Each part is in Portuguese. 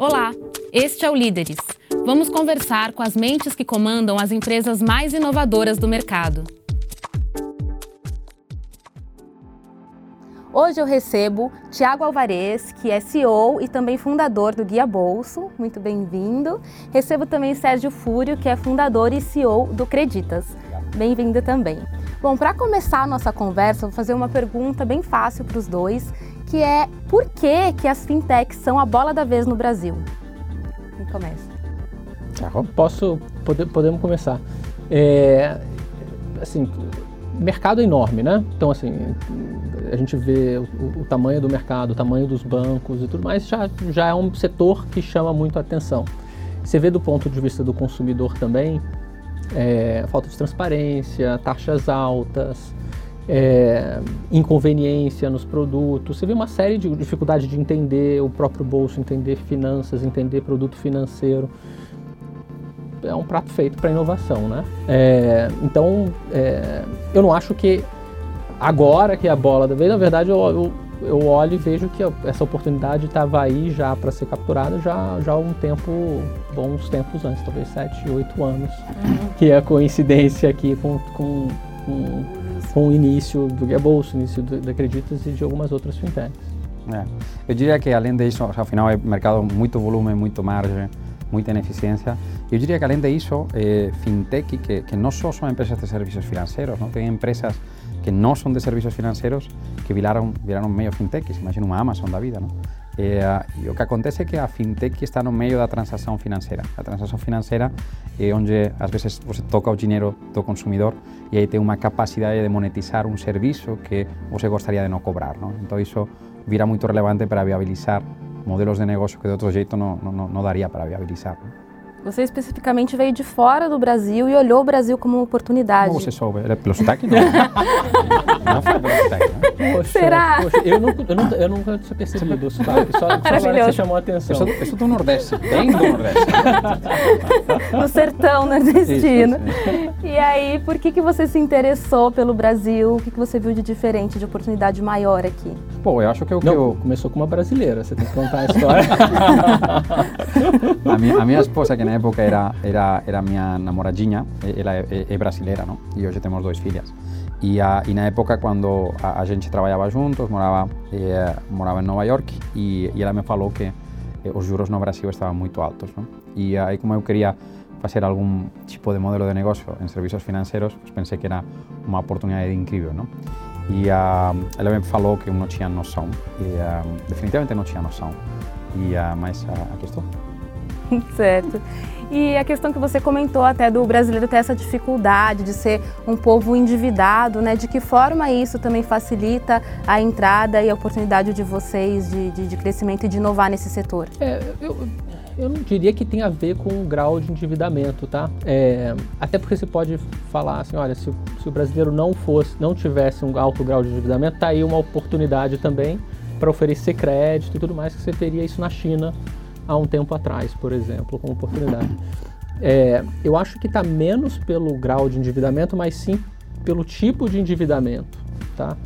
Olá, este é o Líderes. Vamos conversar com as mentes que comandam as empresas mais inovadoras do mercado. Hoje eu recebo Tiago Alvarez, que é CEO e também fundador do Guia Bolso. Muito bem-vindo. Recebo também Sérgio Fúrio, que é fundador e CEO do Creditas. Bem-vindo também. Bom, para começar a nossa conversa, vou fazer uma pergunta bem fácil para os dois, que é por que, que as fintechs são a bola da vez no Brasil? Quem começa? Posso, pode, podemos começar. É, assim, mercado é enorme, né? Então, assim, a gente vê o, o, tamanho do mercado, o tamanho dos bancos e tudo mais, já, já é um setor que chama muito a atenção. Você vê do ponto de vista do consumidor também, é, falta de transparência, taxas altas, é, inconveniência nos produtos. Você vê uma série de dificuldades de entender o próprio bolso, entender finanças, entender produto financeiro. É um prato feito para inovação, né? É, então, é, eu não acho que agora que é a bola da vez, na verdade, eu, eu eu olho e vejo que essa oportunidade estava aí já para ser capturada já, já há um tempo, bons tempos antes, talvez 7, 8 anos, uhum. que é a coincidência aqui com, com, com, com o início do Guia Bolso, início do, Acreditas e de algumas outras fintechs. É. Eu diria que além disso, afinal é mercado muito volume, muito margem, muita ineficiência. Eu diria que além disso, eh, fintech, que, que não só são empresas de serviços financeiros, não tem empresas que no son de servicios financieros que viraron, viraron medio fintech, imagina unha Amazon da vida, non? E, e o que acontece é que a fintech está no meio da transación financeira. A transación financeira é onde ás veces você toca o dinheiro do consumidor e aí ten unha capacidade de monetizar un servizo que você gostaría de non cobrar. Non? Entón iso vira moito relevante para viabilizar modelos de negocio que de outro jeito non, non, non daría para viabilizar. Você especificamente veio de fora do Brasil e olhou o Brasil como uma oportunidade. Como você soube? Era pelo sotaque? Não. não foi pelo sotaque, né? Poxa, Será? Poxa, eu, nunca, eu, nunca, eu nunca tinha percebido o sotaque, só, só agora você chamou a atenção. Eu sou, eu sou do Nordeste, bem do Nordeste. no sertão nordestino. Isso. E aí, por que, que você se interessou pelo Brasil? O que, que você viu de diferente, de oportunidade maior aqui? Pô, eu acho que o que não, eu... Começou com uma brasileira, você tem que contar a história. a, minha, a minha esposa, que na época era, era, era minha namoradinha, ela é, é brasileira, não? E hoje temos duas filhas. E, a, e na época, quando a, a gente trabalhava juntos, morava, eh, morava em Nova York, e, e ela me falou que eh, os juros no Brasil estavam muito altos. Não? E aí, como eu queria fazer algum tipo de modelo de negócio em serviços financeiros, pues pensei que era uma oportunidade incrível. Não? E uh, ela me falou que eu não tinha noção, e uh, definitivamente não tinha noção. E, uh, mas aqui estou. certo. E a questão que você comentou até do brasileiro ter essa dificuldade de ser um povo endividado, né? De que forma isso também facilita a entrada e a oportunidade de vocês de, de, de crescimento e de inovar nesse setor? É, eu, eu não diria que tem a ver com o grau de endividamento, tá? É, até porque você pode falar assim, olha, se, se, o brasileiro não fosse, não tivesse um alto grau de endividamento, tá aí uma oportunidade também para oferecer crédito e tudo mais que você teria isso na China há um tempo atrás, por exemplo, como oportunidade. É, eu acho que está menos pelo grau de endividamento, mas sim pelo tipo de endividamento, tá?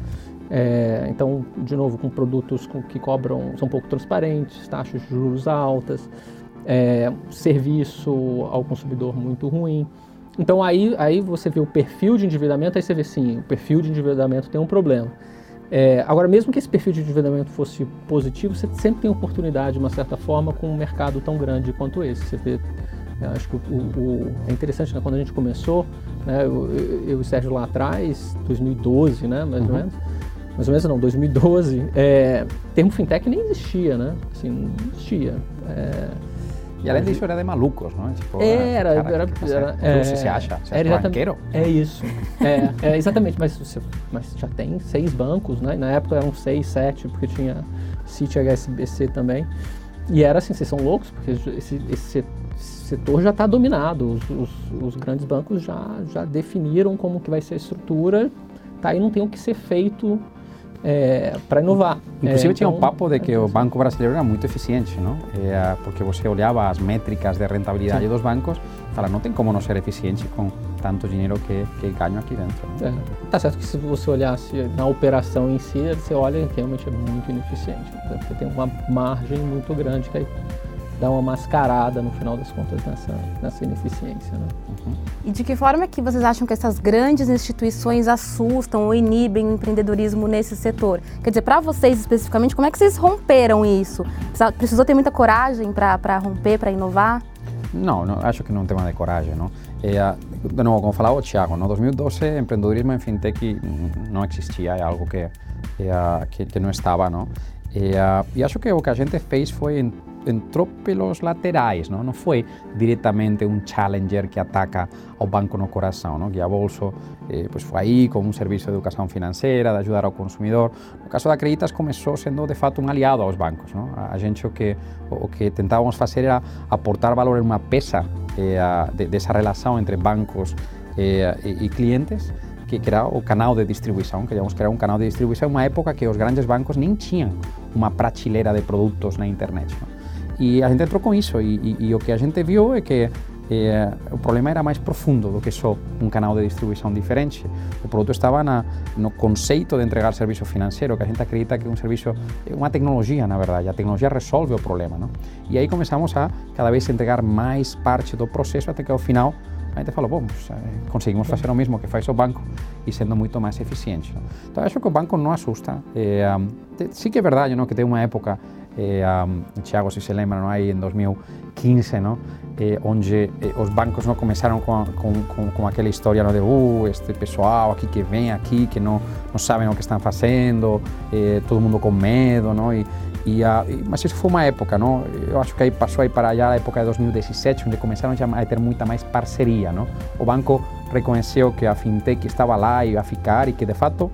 É, então, de novo, com produtos com, que cobram, são pouco transparentes, taxas de juros altas, é, serviço ao consumidor muito ruim. Então aí, aí você vê o perfil de endividamento, aí você vê sim, o perfil de endividamento tem um problema. É, agora, mesmo que esse perfil de endividamento fosse positivo, você sempre tem oportunidade, de uma certa forma, com um mercado tão grande quanto esse. Você vê, acho que o, o, é interessante, né, quando a gente começou, né, eu, eu, e o Sérgio lá atrás, 2012, né, mais uhum. ou menos, mais ou menos não, 2012, é, termo fintech nem existia, né? Assim, não existia. É, e além disso era de malucos, não? Tipo, era, cara, era, era, é, você se acha? Você era banqueiro? É isso. é, é, exatamente, mas, você, mas já tem seis bancos, né? Na época eram seis, sete, porque tinha City HSBC também. E era assim, vocês são loucos, porque esse, esse setor já está dominado. Os, os, os, grandes bancos já, já definiram como que vai ser a estrutura, tá aí não tem o que ser feito é, para inovar. Inclusive é, tinha então, um papo de que é o banco brasileiro era muito eficiente, não? É, porque você olhava as métricas de rentabilidade Sim. dos bancos e falava, não tem como não ser eficiente com tanto dinheiro que, que ganho aqui dentro. É, tá certo que se você olhasse na operação em si, você olha que realmente é muito ineficiente, né? porque tem uma margem muito grande que aí dá uma mascarada no final das contas nessa, nessa ineficiência. Né? Uhum. E de que forma que vocês acham que essas grandes instituições assustam ou inibem o empreendedorismo nesse setor? Quer dizer, para vocês especificamente, como é que vocês romperam isso? Precisou ter muita coragem para romper, para inovar? Não, não, acho que não é um tema de coragem, não. É, de novo, como falava o Thiago, no 2012 empreendedorismo em fintech não existia, é algo que, é, que, que não estava, não. E, uh, e acho que o que a gente fez foi entrou pelos laterais, não? não foi diretamente um challenger que ataca ao banco no coração. Não? Guia Bolso eh, pues foi aí com um serviço de educação financeira, de ajudar ao consumidor. No caso da Acreditas começou sendo de fato um aliado aos bancos. Não? A gente o que, o que tentávamos fazer era aportar valor em uma peça eh, de, dessa relação entre bancos eh, clientes que, que era o canal de distribuição, queríamos criar um canal de distribuição em uma época que os grandes bancos nem tinham uma prateleira de produtos na internet. E a gente entrou com isso e, e, e o que a gente viu é que eh, o problema era mais profundo do que só um canal de distribuição diferente. O produto estava na, no conceito de entregar serviço financeiro, que a gente acredita que é um serviço, é uma tecnologia, na verdade. A tecnologia resolve o problema. Não? E aí começamos a cada vez entregar mais parte do processo até que ao final a gente falou, bom, eh, conseguimos fazer o mesmo que faz o banco e sendo muito mais eficiente. Então acho que o banco não assusta. Eh, um, sim que é verdade não? que tem uma época eh, um, Thiago, se se aí em 2015, não? Eh, onde eh, os bancos não começaram com, com, com, com, aquela história não, de uh, este pessoal aqui que vem aqui, que não, não sabem o que estão fazendo, eh, todo mundo com medo, não? E, e, uh, mas isso foi uma época, não? Eu acho que aí passou aí para allá a época de 2017, onde começaram a ter muita mais parceria, não? O banco reconheceu que a fintech estava lá e ia ficar e que de fato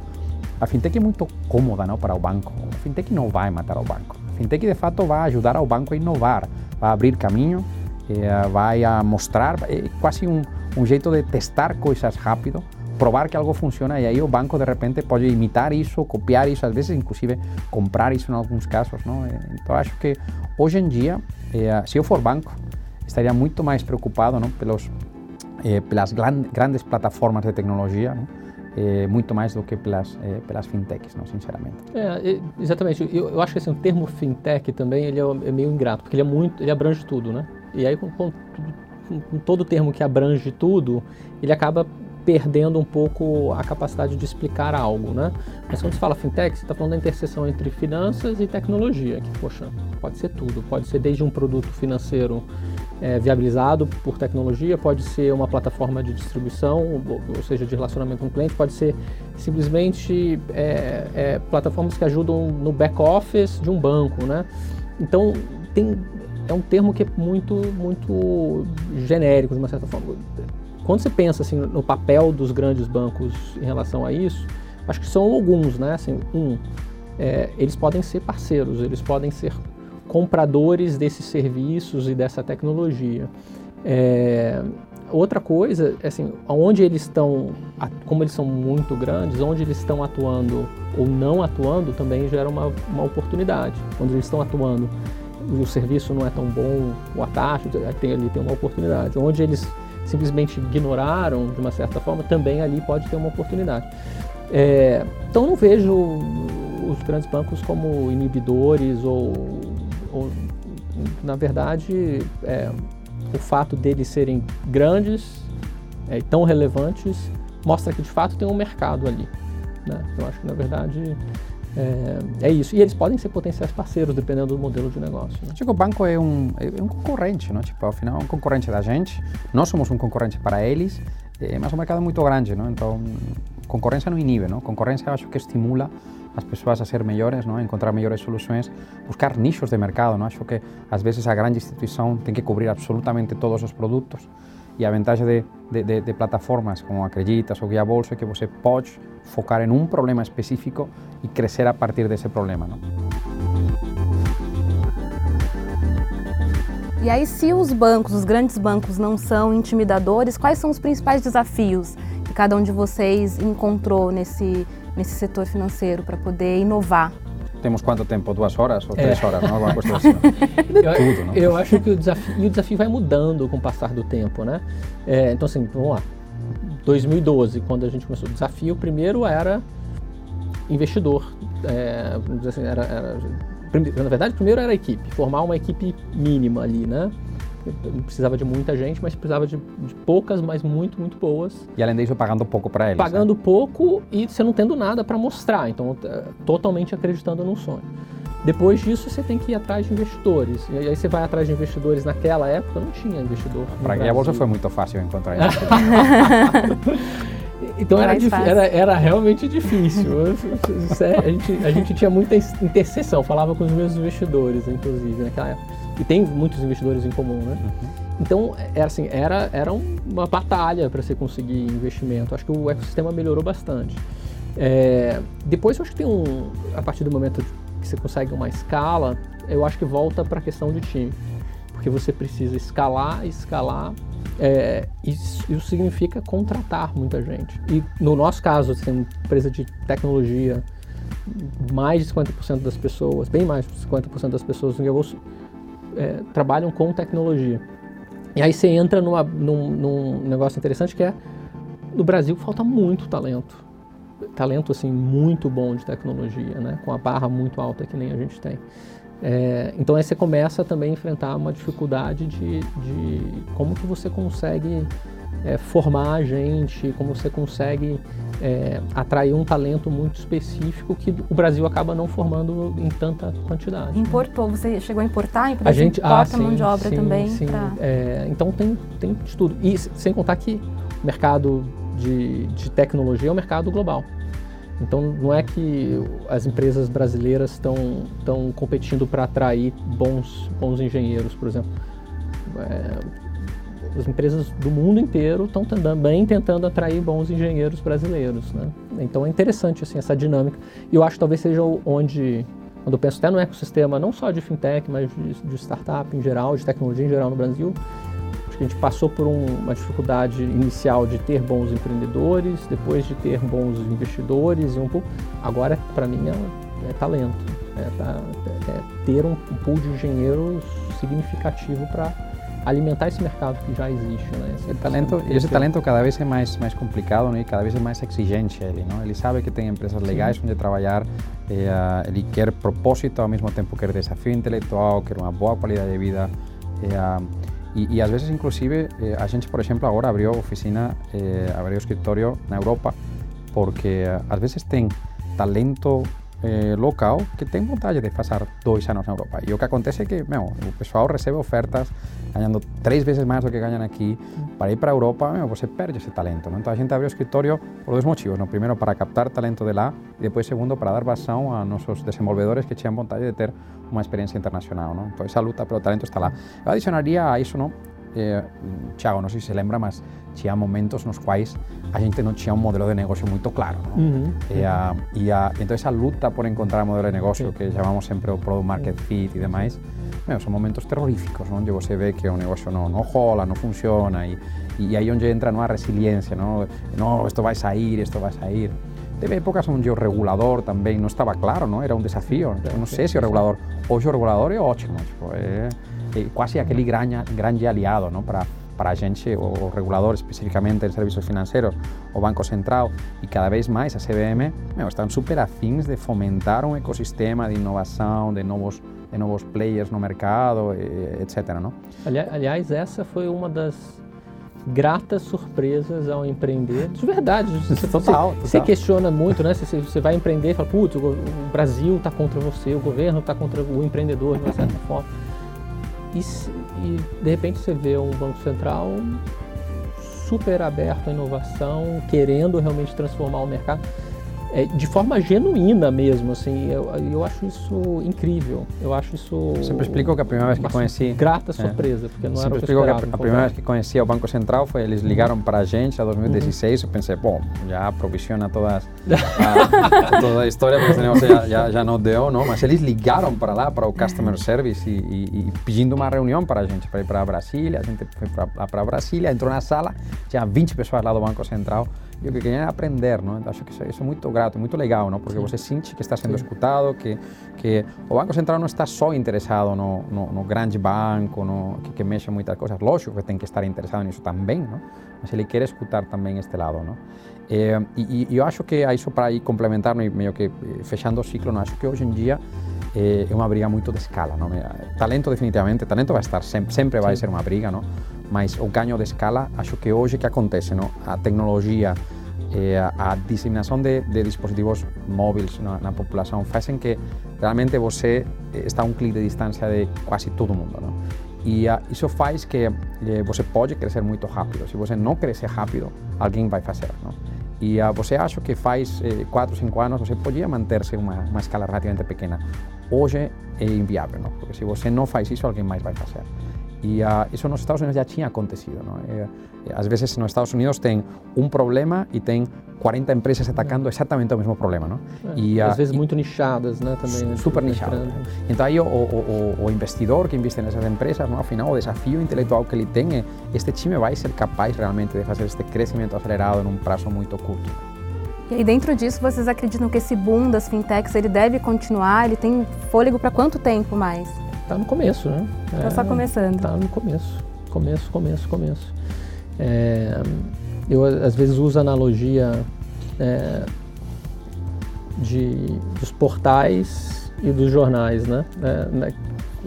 a fintech é muito cômoda, não, para o banco. A fintech não vai matar o banco fintech de fato vai ajudar ao banco a inovar, vai abrir caminho, eh, vai mostrar, é quase um, um jeito de testar coisas rápido, provar que algo funciona e aí o banco de repente pode imitar isso, copiar isso, às vezes inclusive comprar isso em alguns casos, não? Então acho que hoje em dia, eh, se eu for banco, estaria muito mais preocupado, não, pelos eh, pelas grandes plataformas de tecnologia, não? É, muito mais do que pelas, é, pelas fintechs, não, sinceramente. É, exatamente. Eu, eu, acho que assim, o termo fintech também ele é, é, meio ingrato, porque ele é muito, ele abrange tudo, né? E aí com, com, com todo termo que abrange tudo, ele acaba perdendo um pouco a capacidade de explicar algo, né? Mas quando você fala fintech, você está falando da interseção entre finanças e tecnologia, que, poxa, pode ser tudo. Pode ser desde um produto financeiro é, viabilizado por tecnologia, pode ser uma plataforma de distribuição, ou, ou seja, de relacionamento com o cliente, pode ser simplesmente é, é, plataformas que ajudam no back-office de um banco, né? Então, tem, é um termo que é muito, muito genérico, de uma certa forma quando você pensa assim, no papel dos grandes bancos em relação a isso, acho que são alguns, né? Assim, um, é, eles podem ser parceiros, eles podem ser compradores desses serviços e dessa tecnologia. É, outra coisa, assim, onde eles estão, como eles são muito grandes, onde eles estão atuando ou não atuando também gera uma, uma oportunidade. Quando eles estão atuando, o serviço não é tão bom, o ataque tem ali tem uma oportunidade. Onde eles simplesmente ignoraram de uma certa forma, também ali pode ter uma oportunidade. É, então não vejo os grandes bancos como inibidores ou, ou na verdade, é, o fato deles serem grandes e é, tão relevantes mostra que de fato tem um mercado ali. Né? Eu acho que na verdade é, é, isso. E eles podem ser potenciais parceiros, dependendo do modelo de negócio. Né? Acho que o banco é um, é um concorrente, não? Tipo, afinal, é um concorrente da gente. Nós somos um concorrente para eles, é, mas o mercado é muito grande, não? Então, concorrência não inibe, não? Concorrência acho que estimula as pessoas a ser melhores, não? a encontrar melhores soluções, buscar nichos de mercado. Não? Acho que às vezes a grande instituição tem que cobrir absolutamente todos os produtos e a vantagem de, de, de, de plataformas como Acreditas ou Guia Bolsa é que você pode focar em um problema específico e crescer a partir desse problema. Não? E aí, se os bancos, os grandes bancos, não são intimidadores, quais são os principais desafios que cada um de vocês encontrou nesse, nesse setor financeiro para poder inovar? Temos quanto tempo? Duas horas ou três é. horas? Não? Alguma coisa assim. eu, Tudo, não? eu acho que o desafio, o desafio vai mudando com o passar do tempo, né? É, então, assim, vamos lá. 2012, quando a gente começou o desafio, primeiro era investidor. É, assim, era, era, na verdade, primeiro era a equipe, formar uma equipe mínima ali, né? Não precisava de muita gente, mas precisava de, de, poucas, mas muito, muito boas. E além disso, pagando pouco para eles. Pagando né? pouco e você não tendo nada para mostrar, então totalmente acreditando no sonho. Depois disso, você tem que ir atrás de investidores. E aí você vai atrás de investidores. Naquela época não tinha investidor. Para a bolsa foi muito fácil encontrar investidor. Então era, era, era, realmente difícil. a, gente, a gente tinha muita interseção, falava com os meus investidores, inclusive, naquela época. E tem muitos investidores em comum, né? Uhum. Então, era assim, era, era uma batalha para você conseguir investimento. Acho que o ecossistema melhorou bastante. É, depois, eu acho que tem um, a partir do momento que você consegue uma escala, eu acho que volta para a questão de time. Porque você precisa escalar, escalar, é, isso, isso, significa contratar muita gente. E no nosso caso, assim, empresa de tecnologia, mais de 50% das pessoas, bem mais de 50% das pessoas no é, trabalham com tecnologia. E aí você entra numa, num, num negócio interessante que é, no Brasil falta muito talento talento assim muito bom de tecnologia, né? com a barra muito alta que nem a gente tem. É, então aí você começa também a enfrentar uma dificuldade de, de como que você consegue é, formar a gente, como você consegue é, atrair um talento muito específico que o Brasil acaba não formando em tanta quantidade. Importou, né? você chegou a importar? A gente importa ah, sim, mão de obra sim, também? Sim, pra... É, então tem, tem de tudo. E sem contar que o mercado de, de tecnologia é um mercado global. Então não é que as empresas brasileiras estão estão competindo para atrair bons bons engenheiros, por exemplo. É, as empresas do mundo inteiro estão também tentando atrair bons engenheiros brasileiros, né? Então é interessante assim essa dinâmica. E eu acho que talvez seja onde quando eu penso até no ecossistema não só de fintech, mas de, de startup em geral, de tecnologia em geral no Brasil, a gente passou por um, uma dificuldade inicial de ter bons empreendedores, depois de ter bons investidores e um pouco. Agora, para mim, é, é talento. É, tá, é, ter um pool de engenheiros significativo para alimentar esse mercado que já existe, né? Esse, talento, esse talento cada vez é mais mais complicado, né? E cada vez é mais exigente ele, não? Ele sabe que tem empresas legais Sim. onde trabalhar, eh, ele quer propósito ao mesmo tempo quer desafio intelectual, quer uma boa qualidade de vida. Eh, Y, y a veces inclusive eh, a gente, por ejemplo, ahora abrió oficina, abrió escritorio en Europa porque eh, a veces tem talento eh, local que tem vontade de passar dois anos na Europa. E o que acontece é que meu, o pessoal recebe ofertas ganhando três vezes mais do que ganham aqui. Para ir para a Europa, meu, você perde esse talento. Não? Então a gente abriu o escritório por dois motivos. No primeiro, para captar talento de lá e depois, segundo, para dar vazão a nossos desenvolvedores que tinham vontade de ter uma experiência internacional. Não? Então essa luta pelo talento está lá. Eu adicionaria a isso, não? Eh, Thiago, não sei se lembra, mas tinha momentos nos quais a gente não tinha um modelo de negócio muito claro. Uhum. E, a, e a, então essa luta por encontrar modelo de negócio, que chamamos sempre o Product Market Fit e demais, meu, são momentos terroríficos, onde você vê que o negócio não, não rola, não funciona, e, e aí onde entra numa resiliência, não, não, isto vai sair, isto vai sair. Teve épocas onde o regulador também não estava claro, não? era um desafio. Eu não sei se o regulador, hoje o regulador é ótimo, tipo, é quase aquele grande, grande aliado não? para para a gente, o regulador especificamente em serviços financeiros, o Banco Central e cada vez mais a CBM, meu, estão super afins de fomentar um ecossistema de inovação, de novos, de novos players no mercado, etc. Não? Aliás, essa foi uma das gratas surpresas ao empreender. De verdade, você, total, você, questiona muito, né? Você, você vai empreender e fala, putz, o, o Brasil está contra você, o governo está contra o empreendedor, de uma certa forma. E, e de repente você vê um Banco Central super aberto à inovação, querendo realmente transformar o mercado é, de forma genuína mesmo, assim, eu, eu acho isso incrível, eu acho isso... Sempre explico que a primeira vez que conheci... Grata surpresa, é. porque não Sempre era o que, que a, a primeira vez que conheci o Banco Central foi, eles ligaram para a gente em 2016, uhum. eu pensei, bom, já provisiona todas, a, toda a história, porque senão já, já, já não deu, não? Mas eles ligaram para lá, para o Customer Service e, e, e pedindo uma reunião para a gente, para ir para Brasília, a gente foi para Brasília, entrou na sala, tinha 20 pessoas lá do Banco Central, e o que queria aprender, não? Acho que isso é muito grato, muito legal, não? Porque Sim. você sente que está sendo Sim. escutado, que que o Banco Central não está só interessado no, no, no grande banco, no, que, que mexe muitas coisas. Lógico que tem que estar interessado nisso também, não? Mas ele quer escutar também este lado, não? Eh, e, e, eu acho que isso para ir complementar, meio que eh, fechando o ciclo, não? acho que hoje em dia é, é uma briga muito de escala. Não? Talento, definitivamente, talento vai estar, sempre, sempre vai Sim. ser uma briga, não? Mas o ganho de escala, acho que hoje que acontece, não? a tecnologia, eh, a, disseminação de, de, dispositivos móveis na, na, população fazem que realmente você está a um clique de distância de quase todo mundo. Não? E uh, isso faz que eh, você pode crescer muito rápido. Se você não crescer rápido, alguém vai fazer. Não? E uh, você acha que faz 4, eh, 5 anos, você podia manter-se uma, uma escala relativamente pequena. Hoje é inviável, não? porque se você não faz isso, alguém mais vai fazer. E uh, isso nos Estados Unidos já tinha acontecido. Não? E, às vezes nos Estados Unidos tem um problema e tem 40 empresas atacando exatamente o mesmo problema. Não? É, e, às vezes muito nichadas né, também. Né, super nichadas. Então aí o, o, o, investidor que investe nessas empresas, não? afinal o desafio intelectual que ele tem é este time vai ser capaz realmente de fazer este crescimento acelerado num prazo muito curto. E aí dentro disso vocês acreditam que esse boom das fintechs ele deve continuar? Ele tem fôlego para quanto tempo mais? Está no começo, né? Está é, só começando. Está no começo, começo, começo, começo. É, eu às vezes uso a analogia é, de, dos portais e dos jornais, né? É, né?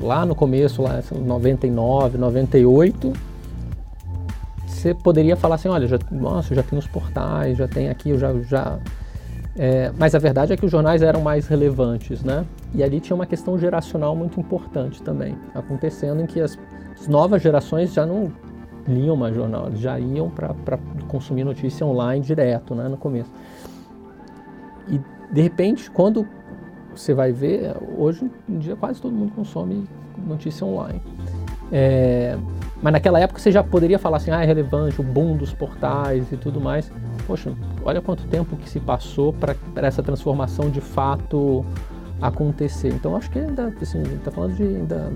Lá no começo, lá 99, 98, você poderia falar assim, olha, já, nossa, já tem os portais, já tem aqui, eu já, já é, mas a verdade é que os jornais eram mais relevantes, né? E ali tinha uma questão geracional muito importante também, acontecendo em que as, as novas gerações já não liam mais jornal, já iam para consumir notícia online direto, né, no começo. E de repente, quando você vai ver, hoje em dia quase todo mundo consome notícia online. É, mas naquela época você já poderia falar assim, ah, é relevante, o boom dos portais e tudo mais. Poxa, olha quanto tempo que se passou para essa transformação de fato acontecer. Então acho que ainda, assim, a gente está falando de ainda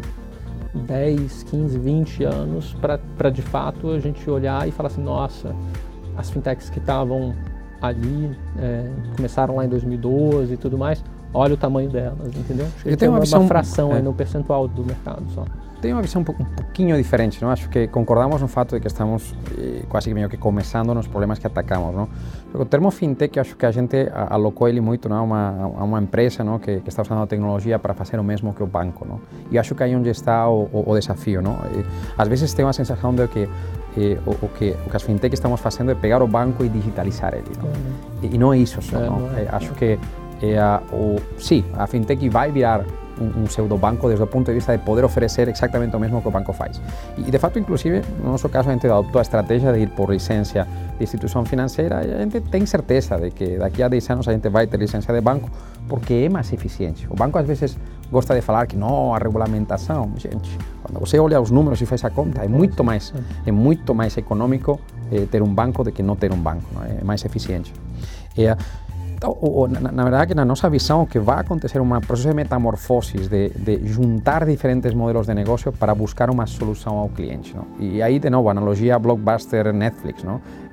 10, 15, 20 anos para de fato a gente olhar e falar assim, nossa, as fintechs que estavam ali, é, começaram lá em 2012 e tudo mais, olha o tamanho delas, entendeu? Acho que tem uma, uma fração é. aí no percentual do mercado só. Tenho uma visão um pouquinho diferente, não? Acho que concordamos no fato de que estamos eh, quase que meio que começando nos problemas que atacamos, não? O termo fintech, acho que a gente alocou ele muito não? a, uma, a uma empresa não? Que, que está usando a tecnologia para fazer o mesmo que o banco, não? E acho que aí onde está o, o, o desafio, não? E, às vezes tenho a sensação de que eh, o, o, que o que as fintech estamos fazendo é pegar o banco e digitalizar ele? E, e não é isso só, não? É, acho que é, a, o, sim, a fintech vai virar um, um pseudobanco desde o ponto de vista de poder oferecer exatamente o mesmo que o banco faz. E, de fato, inclusive, no nosso caso, a gente adoptou a estratégia de ir por licença de instituição financeira e a gente tem certeza de que daqui a 10 anos a gente vai ter licença de banco porque é mais eficiente. O banco, às vezes, gosta de falar que não, a regulamentação. Gente, quando você olha os números e faz a conta, é muito mais, é muito mais econômico eh, ter um banco do que não ter um banco. Não? É mais eficiente. E, ou, na, na, verdade, na nossa visão, que vai acontecer um processo de metamorfose, de, de, juntar diferentes modelos de negócio para buscar uma solução ao cliente. E aí, de novo, analogia blockbuster Netflix.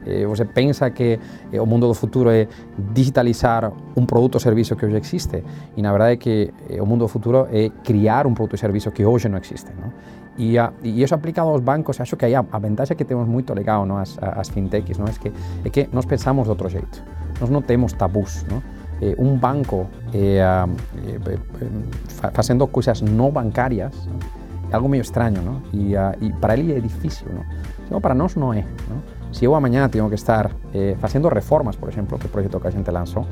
Eh, você pensa que eh, o mundo do futuro é digitalizar um produto ou serviço que hoje existe, e na verdade é que eh, o mundo do futuro é criar um produto ou serviço que hoje não existe. E, uh, e isso aplicado aos bancos, acho que aí a, a vantagem que temos muito legal, não? as, as fintechs, não? É, que, é que nós pensamos de outro jeito. Nós não temos tabus. Não? Eh, um banco eh, eh, fazendo coisas não bancárias é algo meio estranho, não? E, uh, e para ele é difícil, não? Então, para nós não é. Não? Se eu amanhã tenho que estar eh, reformas, por exemplo, que o projeto que a gente lançou,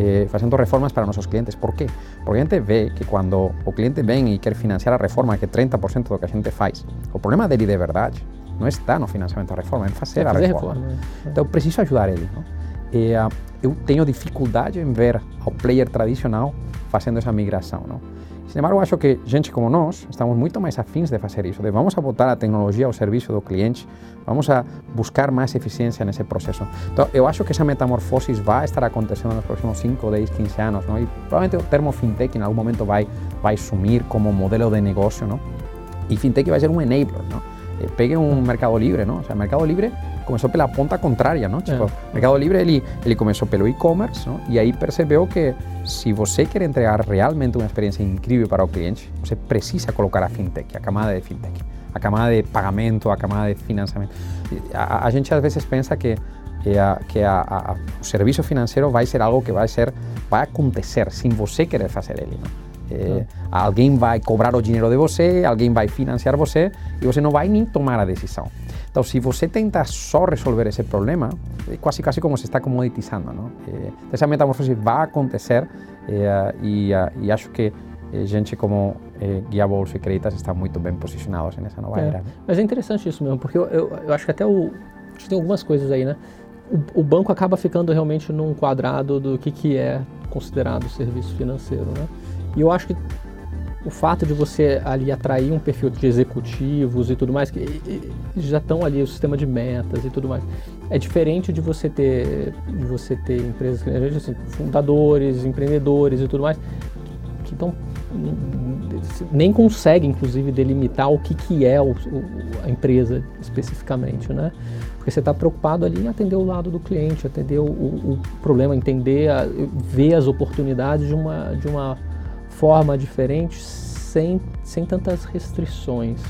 eh, fazendo reformas para nossos clientes. Por quê? Porque a gente vê que quando o cliente vem e quer financiar a reforma, que é 30% do que a gente faz, o problema dele de verdade não está no financiamento da reforma, é fazer, a reforma. reforma. Então, eu preciso ajudar ele. Não? E, uh, eu tenho dificuldade em ver o player tradicional fazendo essa migração. Não? Sin embargo, acho que gente como nós estamos muito mais afins de fazer isso, de vamos a botar a tecnologia ao serviço do cliente, vamos a buscar mais eficiência nesse processo. Então, eu acho que essa metamorfose vai estar acontecendo nos próximos 5, 10, 15 anos, não? e provavelmente o termo fintech em algum momento vai, vai sumir como modelo de negócio, não? e fintech vai ser um enabler. Não? Pegue um Mercado Livre, não? O sea, Mercado Livre começou pela ponta contrária, não? Tipo, é. Mercado Livre ele ele começou pelo e-commerce? E aí percebeu que se você quer entregar realmente uma experiência incrível para o cliente, você precisa colocar a fintech, a camada de fintech, a camada de pagamento, a camada de financiamento. A, a gente às vezes pensa que a, que a, a, o serviço financeiro vai ser algo que vai ser vai acontecer sem você querer fazer ele, não? É, alguém vai cobrar o dinheiro de você, alguém vai financiar você e você não vai nem tomar a decisão. Então, se você tenta só resolver esse problema, é quase quase como se está comoditizando. Não? É, essa metamorfose vai acontecer é, e, e, acho que gente como é, Guia Bolsa e Creditas estão muito bem posicionados nessa nova era. Né? Mas é interessante isso mesmo, porque eu, eu, eu acho que até o, tem algumas coisas aí, né? O, o, banco acaba ficando realmente num quadrado do que, que é considerado serviço financeiro, né? E eu acho que o fato de você ali atrair um perfil de executivos e tudo mais, que já estão ali, o sistema de metas e tudo mais, é diferente de você ter, de você ter empresas, assim, fundadores, empreendedores e tudo mais, que estão nem consegue, inclusive, delimitar o que, que é o, o, a empresa especificamente, né? Porque você está preocupado ali em atender o lado do cliente, atender o, o problema, entender, a, ver as oportunidades de uma, de uma forma diferente, sem, sem tantas restrições.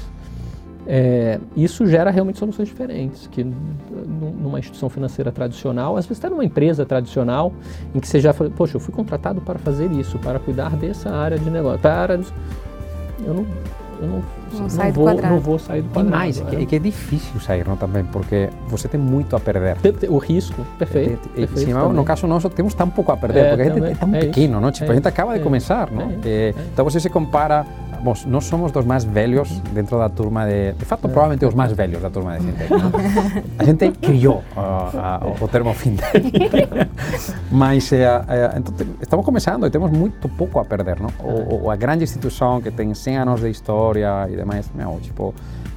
É, isso gera realmente soluções diferentes, que numa instituição financeira tradicional, às vezes até numa empresa tradicional, em que você já fala, poxa, eu fui contratado para fazer isso, para cuidar dessa área de negócio, para... Eu não, eu não, não, não, sai vou, não vou sair do quadrado. E mais, é. que é difícil sair não, também, porque você tem muito a perder. O risco, perfeito. E, perfeito sim, no caso nosso, temos tão pouco a perder, é, porque a gente é tão é pequeno, não? Tipo, a gente acaba de começar, não? então você se compara Bom, nós somos dos mais velhos dentro da turma de... De fato, provavelmente os mais velhos da turma de fintech. Não? A gente criou uh, uh, o termo fintech. Mas uh, então, estamos começando e temos muito pouco a perder, não? O, o, a grande instituição que tem 100 anos de história e demais, meu, tipo,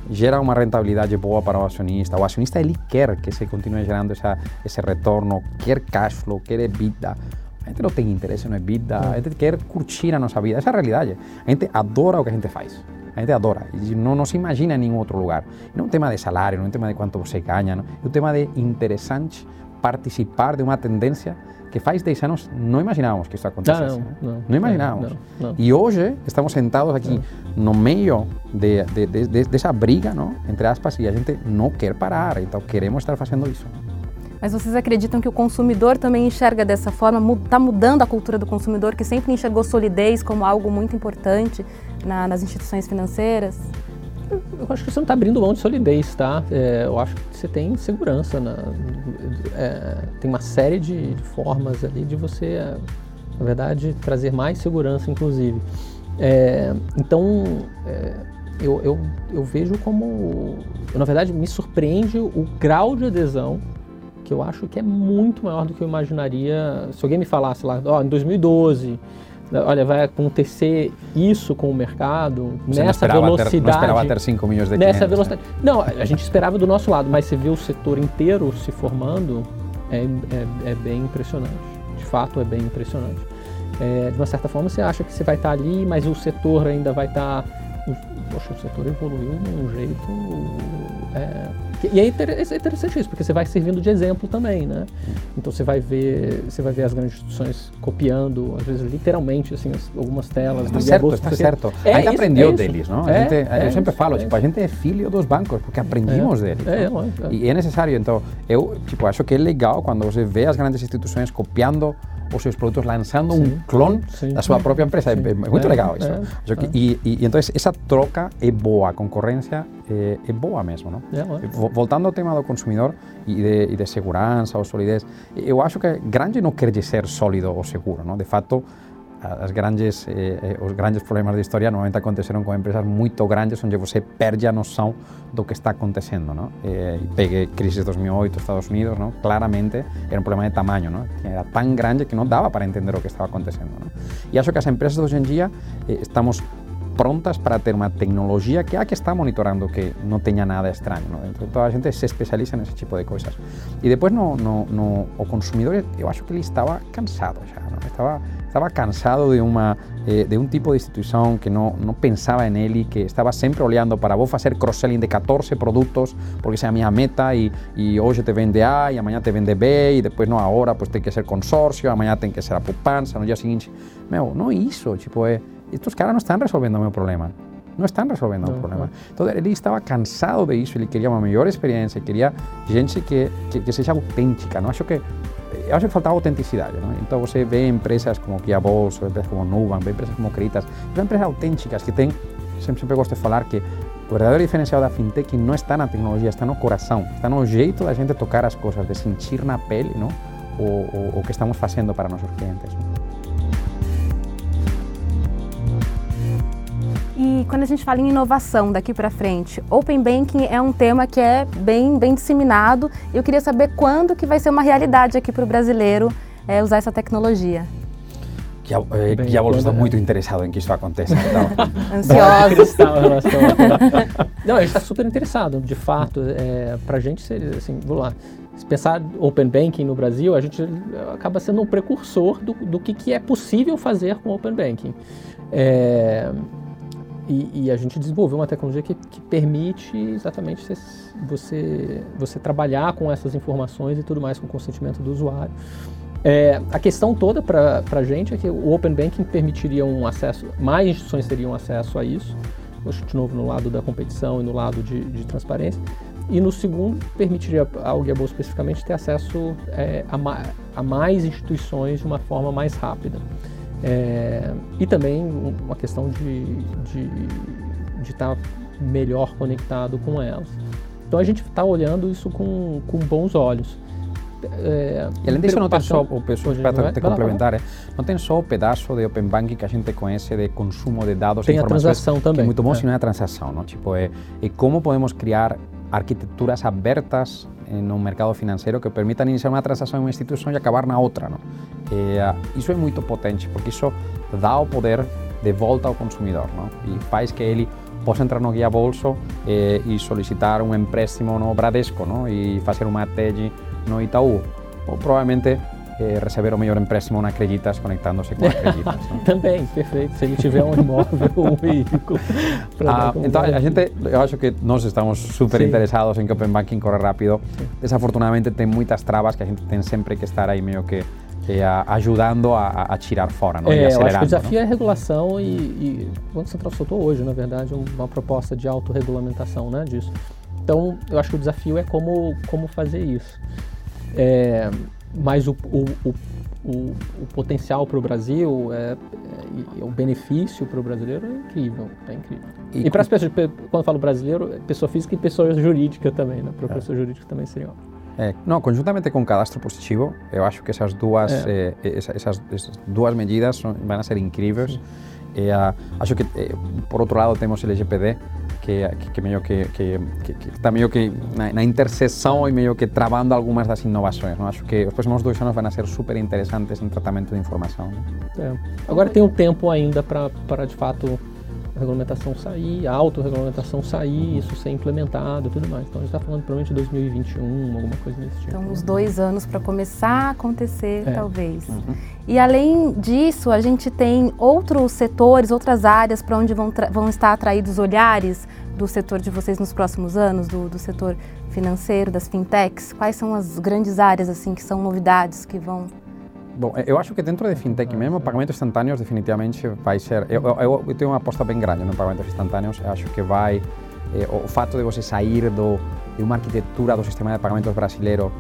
gera uma rentabilidade boa para o acionista. O acionista ele quer que se continue gerando essa, esse retorno, quer cash flow, quer EBITDA. A gente não tem interesse no EBITDA, a gente quer curtir a nossa vida. Essa é a realidade. A gente adora o que a gente faz. A gente adora e não, não se imagina em nenhum outro lugar. Não é um tema de salário, não é um tema de quanto você ganha, não. é um tema de interessante participar de uma tendência que faz 10 anos não imaginávamos que isso acontecesse. Não, não, não, não imaginávamos. Não, e hoje estamos sentados aqui no meio de, de, de, dessa briga, não? entre aspas, e a gente não quer parar, então queremos estar fazendo isso. Mas vocês acreditam que o consumidor também enxerga dessa forma? Está mudando a cultura do consumidor, que sempre enxergou solidez como algo muito importante na, nas instituições financeiras? Eu acho que você não está abrindo mão de solidez, tá? É, eu acho que você tem segurança. Na, é, tem uma série de, formas ali de você, na verdade, trazer mais segurança, inclusive. É, então, é, eu, eu, eu vejo como, na verdade, me surpreende o grau de adesão que eu acho que é muito maior do que eu imaginaria. Se alguém me falasse lá, ó, oh, em 2012, olha, vai acontecer isso com o mercado, você nessa não velocidade. Ter, não esperava ter 5 milhões de Nessa clientes, velocidade. Né? Não, a gente esperava do nosso lado, mas você vê o setor inteiro se formando, é, é, é bem impressionante. De fato, é bem impressionante. É, de uma certa forma, você acha que você vai estar ali, mas o setor ainda vai estar. Poxa, o setor evoluiu de um jeito. É, e é, é interessante isso, porque você vai servindo de exemplo também, né? Então você vai ver, você vai ver as grandes instituições copiando, às vezes literalmente, assim, algumas telas. Está certo, está certo. É, a gente isso, aprendeu é deles, não? A é, gente, eu é sempre falo, tipo, a gente é filho dos bancos, porque aprendimos deles. É, E é necessário, então, eu, tipo, acho que é legal quando você vê as grandes instituições copiando os seus produtos lançando sim, um clone sim, da sua própria empresa. É, muito é, legal isso. É, que, e, e, e, então essa troca é boa, a concorrência é, é boa mesmo. Não? Voltando ao tema do consumidor e de, e de segurança ou solidez, eu acho que grande não quer dizer sólido ou seguro. Não? De fato, as grandes, eh, eh, os grandes problemas de história normalmente aconteceram com empresas muito grandes onde você perde a noção do que está acontecendo. Não? Eh, pegue crise de 2008 Estados Unidos, não? claramente era um problema de tamanho, não? era tão grande que não dava para entender o que estava acontecendo. Não? E acho que as empresas hoje em dia eh, estamos prontas para ter uma tecnologia que a que está monitorando que não tenha nada estranho. Não? Então, toda a gente se especializa nesse tipo de coisas. E depois, no, no, no, o consumidor, eu acho que ele estava cansado já. Não? Estava cansado de uma eh, de um tipo de instituição que não, não pensava nele, que estava sempre olhando para vou fazer cross-selling de 14 produtos, porque essa é a minha meta, e, e hoje te vende A, e amanhã te vende B, e depois não, agora pues, tem que ser consórcio, amanhã tem que ser a poupança, no dia seguinte. Meu, não é isso, tipo, é, estes caras não estão resolvendo o meu problema. Não estão resolvendo o problema. Então, ele estava cansado de isso, ele queria uma melhor experiência, queria gente que, que, que seja autêntica. Não acho que acho que falta autenticidade. Não? Então você vê empresas como Kia Bolso, empresas como Nubank, vê empresas como Creditas, são empresas autênticas que têm, sempre, sempre gosto de falar que o verdadeiro diferencial da fintech não está na tecnologia, está no coração, está no jeito da gente tocar as coisas, de sentir na pele não? O, o, o que estamos fazendo para nossos clientes. E quando a gente fala em inovação daqui para frente, Open Banking é um tema que é bem, bem disseminado. Eu queria saber quando que vai ser uma realidade aqui para o brasileiro é, usar essa tecnologia. Que a, eh, que a está muito interessado em que isso aconteça. Então. Ansiosos. Não, a gente está super interessado, de fato. É, para a gente, assim, vamos lá. Se pensar Open Banking no Brasil, a gente acaba sendo um precursor do, do que, que é possível fazer com Open Banking. É, e, e, a gente desenvolveu uma tecnologia que, que permite exatamente você, você, trabalhar com essas informações e tudo mais com o consentimento do usuário. É, a questão toda para a gente é que o Open Banking permitiria um acesso, mais instituições teriam acesso a isso, de novo no lado da competição e no lado de, de transparência, e no segundo permitiria ao Guia especificamente ter acesso é, a, ma a mais instituições de uma forma mais rápida. É, e também uma questão de estar tá melhor conectado com elas. Então a gente está olhando isso com, com bons olhos. É, e além disso, não tem só o pessoal, para te complementar, não tem só o pedaço de Open Banking que a gente conhece de consumo de dados tem e a transação também. Que é muito bom é. se não é a transação, não? Tipo, é, é como podemos criar arquiteturas abertas no mercado financeiro que permitam iniciar uma transação em uma instituição e acabar na outra. Não? Isso é muito potente, porque isso dá o poder de volta ao consumidor não? e faz que ele possa entrar no guia bolso e, e solicitar um empréstimo no Bradesco não? e fazer uma TED no Itaú. Ou provavelmente eh, receber o melhor empréstimo na Creditas conectando-se com a Creditas. Também, perfeito. Se ele tiver um imóvel ou um veículo. Ah, então, a gente, eu acho que nós estamos super interessados em que Open Banking corra rápido. Sim. Desafortunadamente tem muitas travas que a gente tem sempre que estar aí meio que ajudando a, a, tirar fora, não? É, e acelerando. Eu acho que o desafio não? é a regulação e, e o Banco Central soltou hoje, na verdade, uma proposta de autorregulamentação né, disso. Então, eu acho que o desafio é como, como fazer isso. É, mas o, o, o, o, o potencial para o Brasil, é, é, o benefício para o brasileiro é incrível, é incrível. E, e para as pessoas, quando eu falo brasileiro, é pessoa física e pessoa jurídica também, né? Para é. pessoa jurídica também seria ótimo. É, não, conjuntamente com o cadastro positivo, eu acho que essas duas, é. eh, essas, essas, duas medidas vão a ser incríveis. Uh, acho que, eh, por outro lado, temos LGPD, que, que, que meio que, que, que, que está meio que na, na, interseção e meio que travando algumas das inovações. Não? Acho que os próximos dois anos vão ser super interessantes em tratamento de informação. É. Agora tem um tempo ainda para, de fato, a regulamentação sair, a autorregulamentação sair, isso ser implementado e tudo mais. Então a gente está falando provavelmente de 2021, alguma coisa desse tipo. Então, uns dois anos para começar a acontecer, é. talvez. Uhum. E além disso, a gente tem outros setores, outras áreas para onde vão, vão estar atraídos olhares do setor de vocês nos próximos anos, do, do setor financeiro, das fintechs? Quais são as grandes áreas assim que são novidades que vão Bom, eu acho que dentro de fintech mesmo, pagamentos instantâneos definitivamente vai ser. Eu, eu, eu tenho uma aposta bem grande no pagamentos instantâneos. Acho que vai. Eh, o fato de você sair do, de uma arquitetura do sistema de pagamentos brasileiro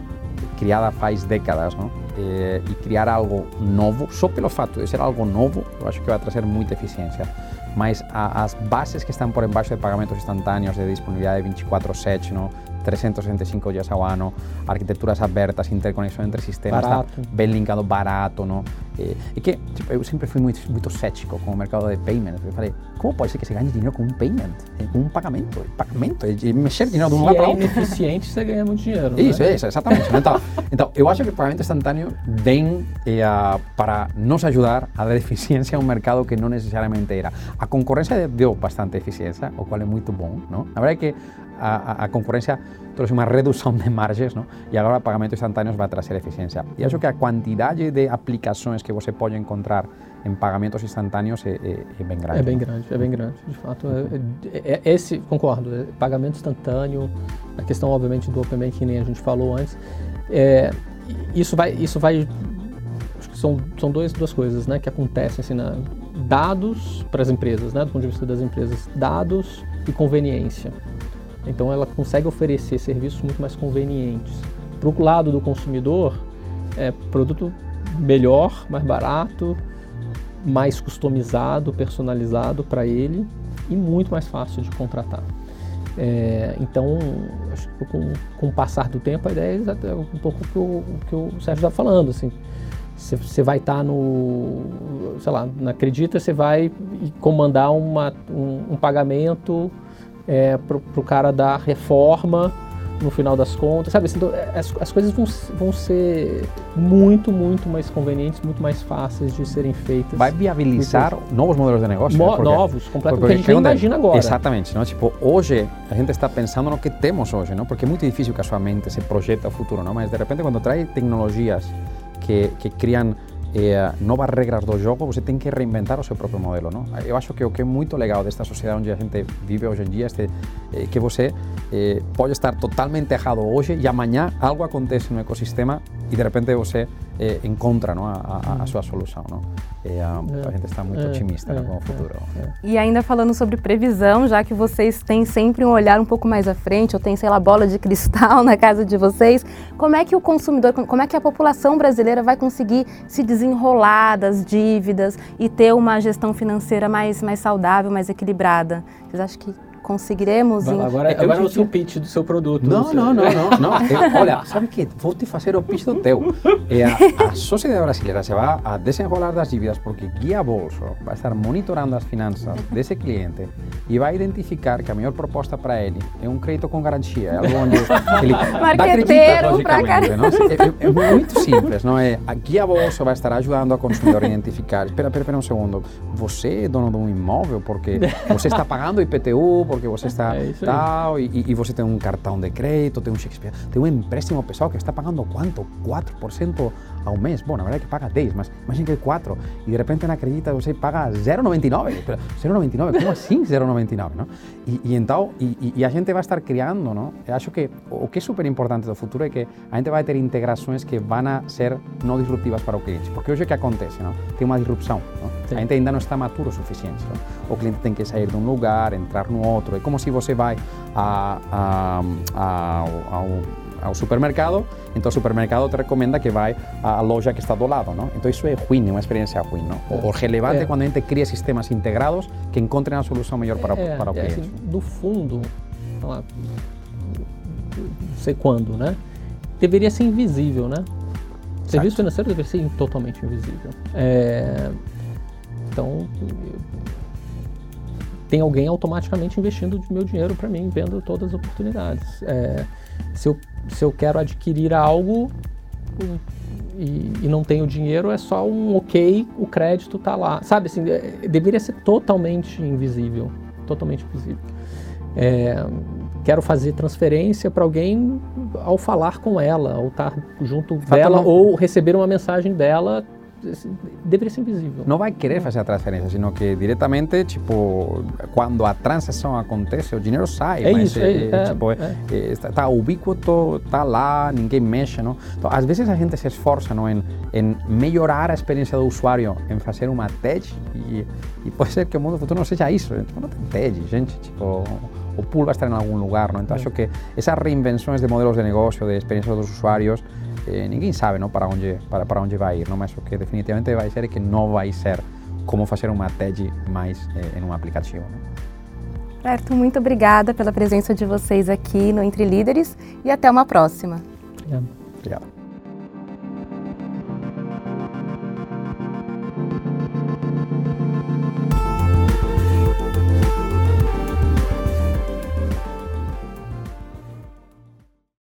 criada faz décadas, não? Eh, e criar algo novo, só pelo fato de ser algo novo, eu acho que vai trazer muita eficiência. Mas a, as bases que estão por embaixo de pagamentos instantâneos, de disponibilidade 24/7, não? 365 dias ao ano, arquiteturas abertas, interconexão entre sistemas, tá bem linkado, barato, não? E, e que tipo, eu sempre fui muito, muito cético com o mercado de payment. Eu falei, como pode ser que se ganhe dinheiro com um payment, com um pagamento? Pagamento, e mexer dinheiro de um lado para outro. Se é ineficiente, você ganha muito dinheiro. Isso, né? isso, exatamente. Então, então, eu acho que o pagamento instantâneo vem uh, para nos ajudar a dar eficiência a um mercado que não necessariamente era. A concorrência deu bastante eficiência, o qual é muito bom. Não? Na verdade é que a, a concorrência trouxe uma redução de margens não? e agora pagamentos instantâneos vai trazer eficiência. E acho que a quantidade de aplicações que você pode encontrar em pagamentos instantâneos é, é, é bem grande. É bem grande, é bem grande, de fato. É, esse, concordo, pagamento instantâneo, a questão, obviamente, do Open Banking, que nem a gente falou antes, isso vai, isso vai são, são dois, duas coisas né, que acontecem assim, na, dados para as empresas, né, do ponto de vista das empresas, dados e conveniência. Então ela consegue oferecer serviços muito mais convenientes. Para o lado do consumidor, é produto melhor, mais barato, mais customizado, personalizado para ele e muito mais fácil de contratar. É, então, acho que com, com o passar do tempo, a ideia é um pouco o que o, que o Sérgio está falando. Assim, você vai estar tá no, sei lá, na Acredita, você vai comandar uma, um, um pagamento é, para o cara da reforma no final das contas, sabe? Assim, então, é, as, as coisas vão, vão ser muito, muito mais convenientes, muito mais fáceis de serem feitas. Vai viabilizar novos modelos de negócio? Mo né? novos, completamente, porque a gente imagina agora. Exatamente, não? Tipo, hoje a gente está pensando no que temos hoje, não? Porque é muito difícil que a sua mente se projeta ao futuro, não? Mas de repente quando traz tecnologias que, que criam eh, novas regras do jogo, você que reinventar o seu próprio modelo. Não? Eu acho que o que é muito legal desta sociedade onde a gente vive hoje em dia é eh, que você eh, estar totalmente errado hoje e amanhã algo acontece no ecossistema e de repente você eh, encontra não, a, a, a, sua solução. Não? E, a, é, a gente está muito é, otimista é, com o futuro. E ainda falando sobre previsão, já que vocês têm sempre um olhar um pouco mais à frente, ou tem, sei lá, bola de cristal na casa de vocês, como é que o consumidor, como é que a população brasileira vai conseguir se desenrolar das dívidas e ter uma gestão financeira mais, mais saudável, mais equilibrada? Vocês acham que conseguiremos. Em... Agora, agora é o seu pitch do seu produto. Não, não, não, não, não. Eu, olha, sabe que vou te fazer o pitch do teu. É a, a sociedade brasileira se vai a desenrolar das dívidas porque Guia Bolso vai estar monitorando as finanças desse cliente e vai identificar que a melhor proposta para ele é um crédito com garantia. É algo onde ele acredita, logicamente. Não? É, é, é, muito simples. Não é? A Guia Bolso vai estar ajudando a consumidor a identificar. Espera, espera, espera um segundo. Você é dono de um imóvel porque você está pagando IPTU, porque você está é tal, e, e, você tem um cartão de crédito, tem um cheque tem um empréstimo pessoal que está pagando quanto? 4% ao mês. Bom, na verdade é que paga 10, mas imagina que é 4 e de repente não acredita, você paga 0,99. 0,99, como assim 0,99? Não? E, e então, e, e, a gente vai estar criando? Eu acho que o que é super importante do futuro é que a gente vai ter integrações que vão a ser não disruptivas para o cliente, porque hoje o que acontece? Não? Tem uma disrupção. Não? A gente ainda não está maturo o suficiente. Não? O cliente tem que sair de um lugar, entrar no outro outro. É como se você vai a, a, a, ao, ao supermercado, então o supermercado te recomenda que vai à loja que está do lado, não? Então isso é ruim, é uma experiência ruim, não? O, o relevante é. é quando a gente cria sistemas integrados que encontrem a solução melhor para, é, para o é, cliente. Assim, no fundo, lá, não sei quando, né? Deveria ser invisível, né? Serviço financeiro deveria ser totalmente invisível. É, então, tem alguém automaticamente investindo meu dinheiro para mim, vendo todas as oportunidades. É, se, eu, se eu quero adquirir algo e, e, não tenho dinheiro, é só um ok, o crédito está lá. Sabe assim, é, deveria ser totalmente invisível. Totalmente invisível. É, quero fazer transferência para alguém ao falar com ela, ou estar tá junto Fato dela, não. ou receber uma mensagem dela deveria ser invisível. Não vai querer fazer a transferência, sino que diretamente, tipo, quando a transação acontece, o dinheiro sai. É isso, é, é, tipo, é. está, tá ubíquo, está lá, ninguém mexe, não? Então, às vezes a gente se esforça não, em, em melhorar a experiência do usuário, em fazer uma TED, e, e pode ser que o mundo futuro não seja isso. Tipo, não tem TED, gente, tipo o pool vai estar em algum lugar, não? Então acho que essas reinvenções de modelos de negócio, de experiência dos usuários, eh, ninguém sabe não, para, onde, para, para onde vai ir, não? mas o que definitivamente vai ser é que não vai ser como fazer uma TED mais eh, em um aplicativo. Não? Certo, muito obrigada pela presença de vocês aqui no Entre Líderes e até uma próxima. Obrigado. Obrigado.